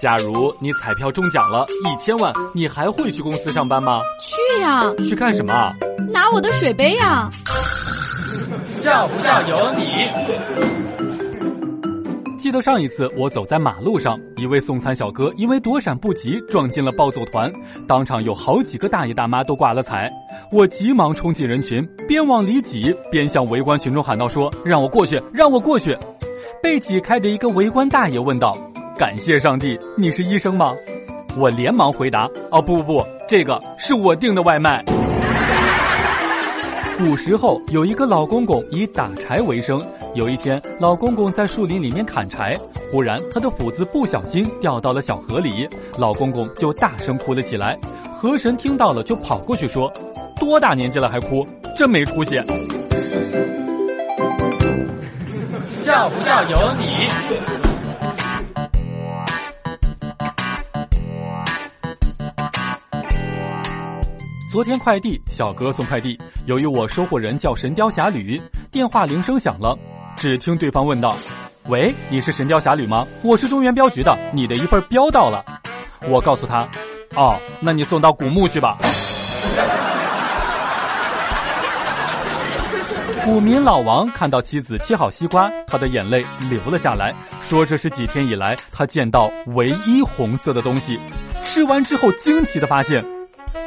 假如你彩票中奖了一千万，你还会去公司上班吗？去呀！去干什么？拿我的水杯呀！笑不笑由你。记得上一次我走在马路上，一位送餐小哥因为躲闪不及撞进了暴走团，当场有好几个大爷大妈都挂了彩。我急忙冲进人群，边往里挤边向围观群众喊道：“说让我过去，让我过去！”被挤开的一个围观大爷问道：“感谢上帝，你是医生吗？”我连忙回答：“哦不不不，这个是我订的外卖。”古时候有一个老公公以打柴为生。有一天，老公公在树林里面砍柴，忽然他的斧子不小心掉到了小河里，老公公就大声哭了起来。河神听到了，就跑过去说：“多大年纪了还哭，真没出息！”笑不笑由你。昨天快递小哥送快递，由于我收货人叫《神雕侠侣》，电话铃声响了，只听对方问道：“喂，你是《神雕侠侣》吗？我是中原镖局的，你的一份镖到了。”我告诉他：“哦，那你送到古墓去吧。”古民老王看到妻子切好西瓜，他的眼泪流了下来，说这是几天以来他见到唯一红色的东西。吃完之后，惊奇的发现。